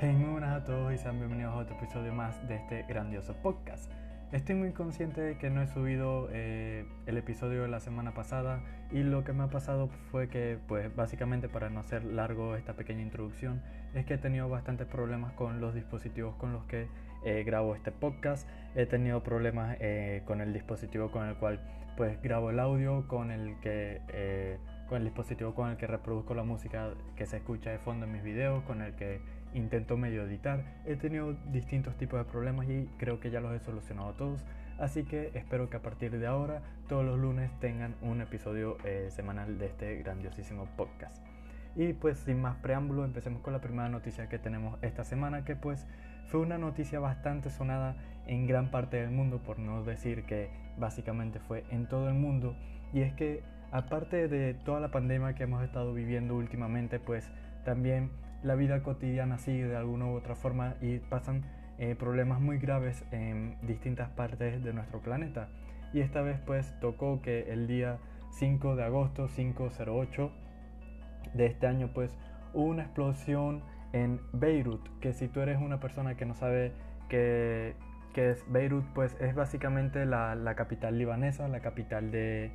Muy buenas a todos y sean bienvenidos a otro episodio más de este grandioso podcast. Estoy muy consciente de que no he subido eh, el episodio de la semana pasada y lo que me ha pasado fue que, pues básicamente para no hacer largo esta pequeña introducción, es que he tenido bastantes problemas con los dispositivos con los que eh, grabo este podcast. He tenido problemas eh, con el dispositivo con el cual pues grabo el audio, con el que con el dispositivo con el que reproduzco la música que se escucha de fondo en mis videos, con el que intento medio editar. He tenido distintos tipos de problemas y creo que ya los he solucionado todos. Así que espero que a partir de ahora todos los lunes tengan un episodio eh, semanal de este grandiosísimo podcast. Y pues sin más preámbulo empecemos con la primera noticia que tenemos esta semana que pues fue una noticia bastante sonada en gran parte del mundo por no decir que básicamente fue en todo el mundo y es que aparte de toda la pandemia que hemos estado viviendo últimamente pues también la vida cotidiana sigue de alguna u otra forma y pasan eh, problemas muy graves en distintas partes de nuestro planeta. Y esta vez pues tocó que el día 5 de agosto, 508 de este año pues hubo una explosión en Beirut, que si tú eres una persona que no sabe qué, es Beirut, pues es básicamente la, capital libanesa, la capital de,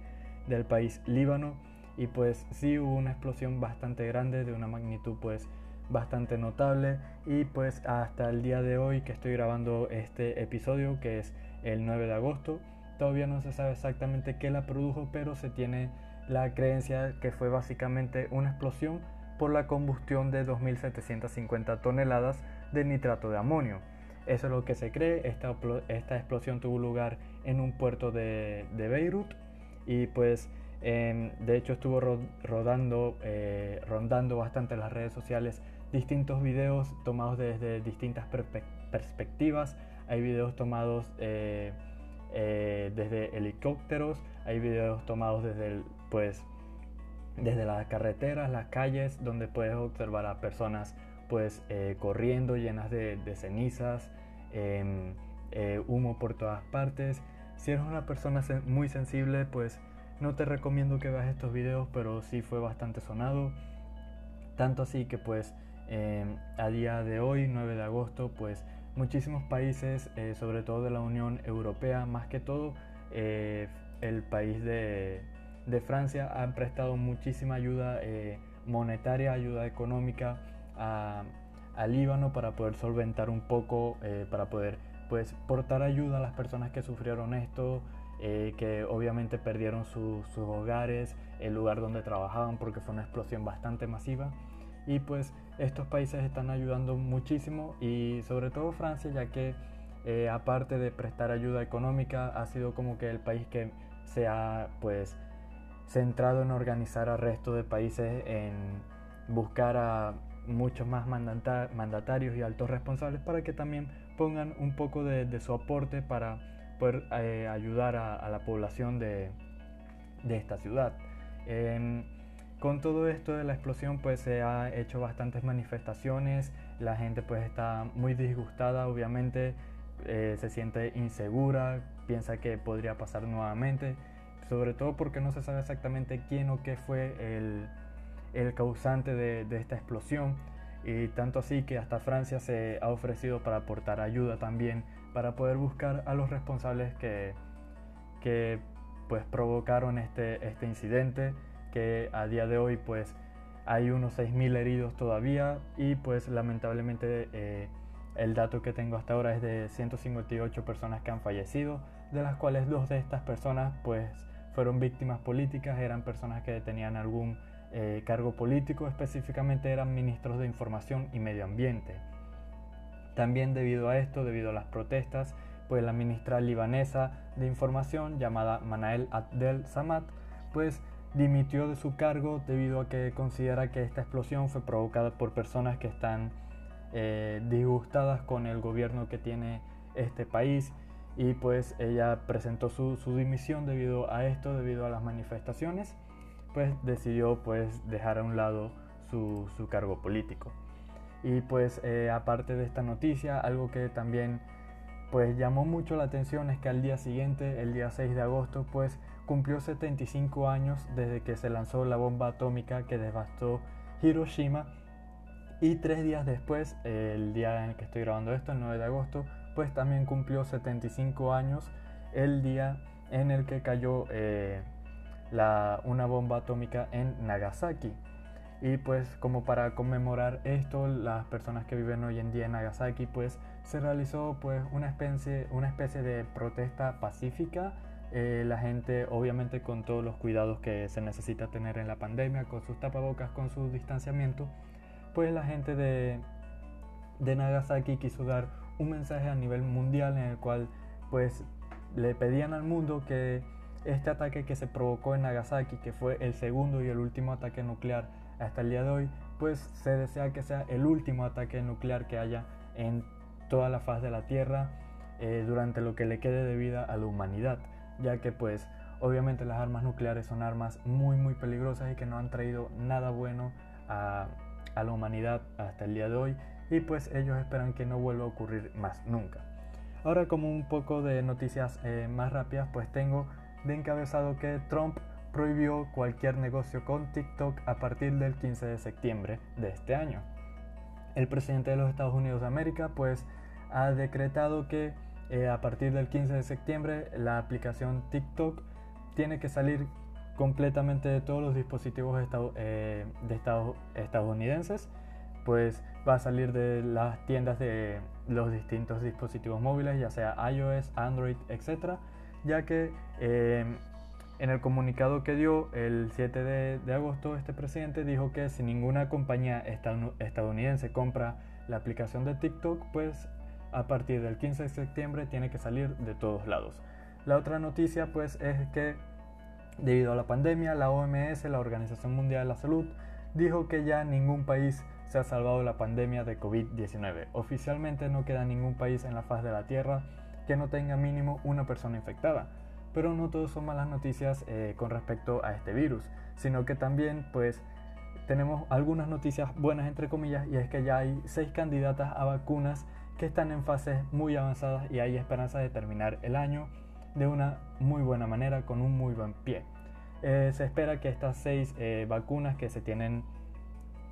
del país Líbano. Y pues sí hubo una explosión bastante grande de una magnitud pues bastante notable y pues hasta el día de hoy que estoy grabando este episodio que es el 9 de agosto todavía no se sabe exactamente qué la produjo pero se tiene la creencia que fue básicamente una explosión por la combustión de 2.750 toneladas de nitrato de amonio. Eso es lo que se cree, esta, esta explosión tuvo lugar en un puerto de, de Beirut y pues de hecho estuvo rodando, eh, rondando bastante las redes sociales distintos videos tomados desde distintas perspectivas. Hay videos tomados eh, eh, desde helicópteros, hay videos tomados desde, pues, desde las carreteras, las calles, donde puedes observar a personas pues, corriendo llenas de, de cenizas, em, humo por todas partes. Si eres una persona muy sensible, pues no te recomiendo que veas estos videos, pero sí fue bastante sonado. Tanto así que pues em, a día de hoy, 9 de agosto, pues muchísimos países, eh, sobre todo de la Unión Europea, más que todo eh, el país de, Francia, han prestado muchísima ayuda eh, monetaria, ayuda económica a, a, Líbano para poder solventar un poco, para poder pues portar ayuda a las personas que sufrieron esto, eh, que obviamente perdieron sus hogares, el lugar donde trabajaban porque fue una explosión bastante masiva. Y pues estos países están ayudando muchísimo y sobre todo Francia ya que eh, aparte de prestar ayuda económica ha sido como que el país que se ha pues centrado en organizar al resto de países en buscar a muchos más mandatarios y altos responsables para que también pongan un poco de, de su aporte para poder eh, ayudar a, la población de, de esta ciudad. Em, con todo esto de la explosión pues se ha hecho bastantes manifestaciones, la gente pues está muy disgustada obviamente, eh, se siente insegura, piensa que podría pasar nuevamente, sobre todo porque no se sabe exactamente quién o qué fue el, el causante de, de, esta explosión. Y tanto así que hasta Francia se ha ofrecido para aportar ayuda también para poder buscar a los responsables que, que pues provocaron este, este incidente que a día de hoy pues hay unos 6.000 heridos todavía y pues lamentablemente eh, el dato que tengo hasta ahora es de 158 personas que han fallecido, de las cuales dos de estas personas pues fueron víctimas políticas, eran personas que tenían algún eh, cargo político, específicamente eran ministros de información y medio ambiente. También debido a esto, debido a las protestas, pues la ministra libanesa de información llamada Manael Abdel Samad, pues dimitió de su cargo debido a que considera que esta explosión fue provocada por personas que están eh, disgustadas con el gobierno que tiene este país y pues ella presentó su, dimisión debido a esto, debido a las manifestaciones, pues decidió pues dejar a un lado su cargo político. Y pues eh, aparte de esta noticia, algo que también pues llamó mucho la atención es que al día siguiente, el día 6 de agosto, pues cumplió 75 años desde que se lanzó la bomba atómica que devastó Hiroshima Y tres días después, el día en el que estoy grabando esto, el 9 de agosto, pues también cumplió 75 años el día en el que cayó eh, la, una bomba atómica en Nagasaki. Y pues como para conmemorar esto, las personas que viven hoy en día en Nagasaki, pues se realizó pues una especie, una especie de protesta pacífica. Eh, la gente obviamente con todos los cuidados que se necesita tener en la pandemia, con sus tapabocas, con su distanciamiento, pues la gente de, de Nagasaki quiso dar un mensaje a nivel mundial en el cual pues le pedían al mundo que este ataque que se provocó en Nagasaki, que fue el segundo y el último ataque nuclear hasta el día de hoy, pues se desea que sea el último ataque nuclear que haya en toda la faz de la Tierra eh, durante lo que le quede de vida a la humanidad, ya que pues obviamente las armas nucleares son armas muy muy peligrosas y que no han traído nada bueno a, la humanidad hasta el día de hoy y pues ellos esperan que no vuelva a ocurrir más nunca. Ahora como un poco de noticias eh, más rápidas, pues tengo de encabezado que Trump prohibió cualquier negocio con TikTok a partir del 15 de septiembre de este año. El presidente de los Estados Unidos de América pues ha decretado que eh, a partir del 15 de septiembre la aplicación TikTok tiene que salir completamente de todos los dispositivos eh, de Estados estadounidenses, pues va a salir de las tiendas de los distintos dispositivos móviles, ya sea iOS, Android, etc., ya que eh, en el comunicado que dio el 7 de, agosto, este presidente dijo que si ninguna compañía estadounidense compra la aplicación de TikTok, pues a partir del 15 de septiembre tiene que salir de todos lados. La otra noticia pues es que debido a la pandemia, la OMS, la Organización Mundial de la Salud, dijo que ya ningún país se ha salvado de la pandemia de COVID-19. Oficialmente no queda ningún país en la faz de la Tierra que no tenga mínimo una persona infectada. Pero no todo son malas noticias eh, con respecto a este virus, sino que también pues tenemos algunas noticias buenas entre comillas y es que ya hay seis candidatas a vacunas que están en fases muy avanzadas y hay esperanza de terminar el año de una muy buena manera con un muy buen pie. Eh, se espera que estas seis eh, vacunas que se tienen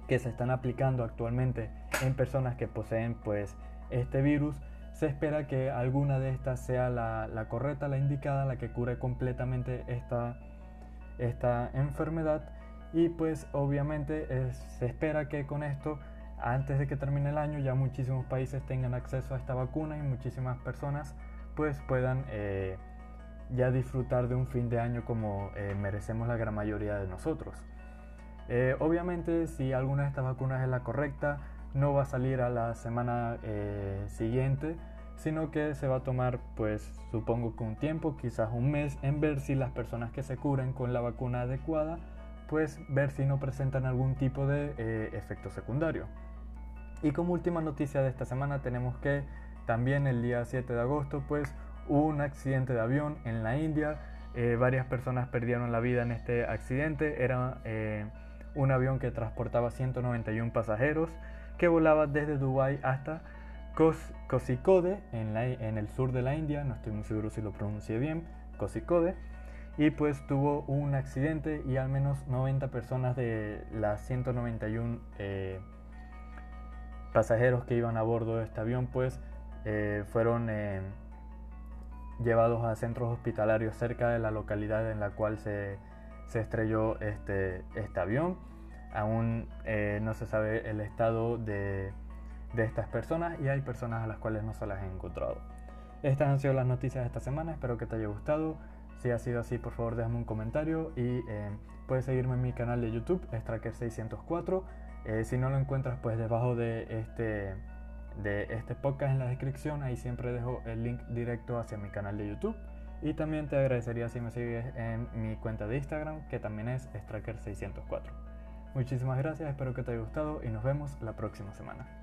que se están aplicando actualmente en personas que poseen pues este virus se espera que alguna de estas sea la, correcta, la indicada, la que cure completamente esta, esta enfermedad y pues obviamente se espera que con esto antes de que termine el año ya muchísimos países tengan acceso a esta vacuna y muchísimas personas pues puedan eh, ya disfrutar de un fin de año como eh, merecemos la gran mayoría de nosotros. Eh, obviamente si alguna de estas vacunas es la correcta, no va a salir a la semana siguiente, sino que se va a tomar, pues supongo que un tiempo, quizás un mes, en ver si las personas que se curen con la vacuna adecuada, pues ver si no presentan algún tipo de eh, efecto secundario. Y como última noticia de esta semana tenemos que también el día 7 de agosto, pues hubo un accidente de avión en la India. Eh, varias personas perdieron la vida en este accidente. Era un avión que transportaba 191 pasajeros que volaba desde Dubái hasta Kozhikode en, el sur de la India, no estoy muy seguro si lo pronuncié bien, Kozhikode, y pues tuvo un accidente y al menos 90 personas de las 191 eh, pasajeros que iban a bordo de este avión pues eh, fueron eh, llevados a centros hospitalarios cerca de la localidad en la cual se, estrelló este, este avión. Aún no se sabe el estado de, estas personas y hay personas a las cuales no se las he encontrado. Estas han sido las noticias de esta semana, espero que te haya gustado. Si ha sido así, por favor déjame un comentario y eh, puedes seguirme en mi canal de YouTube, Stracker604. Eh, si no lo encuentras, pues debajo de este, de este podcast en la descripción, ahí siempre dejo el link directo hacia mi canal de YouTube. Y también te agradecería si me sigues en mi cuenta de Instagram, que también es Stracker604. Muchísimas gracias, espero que te haya gustado y nos vemos la próxima semana.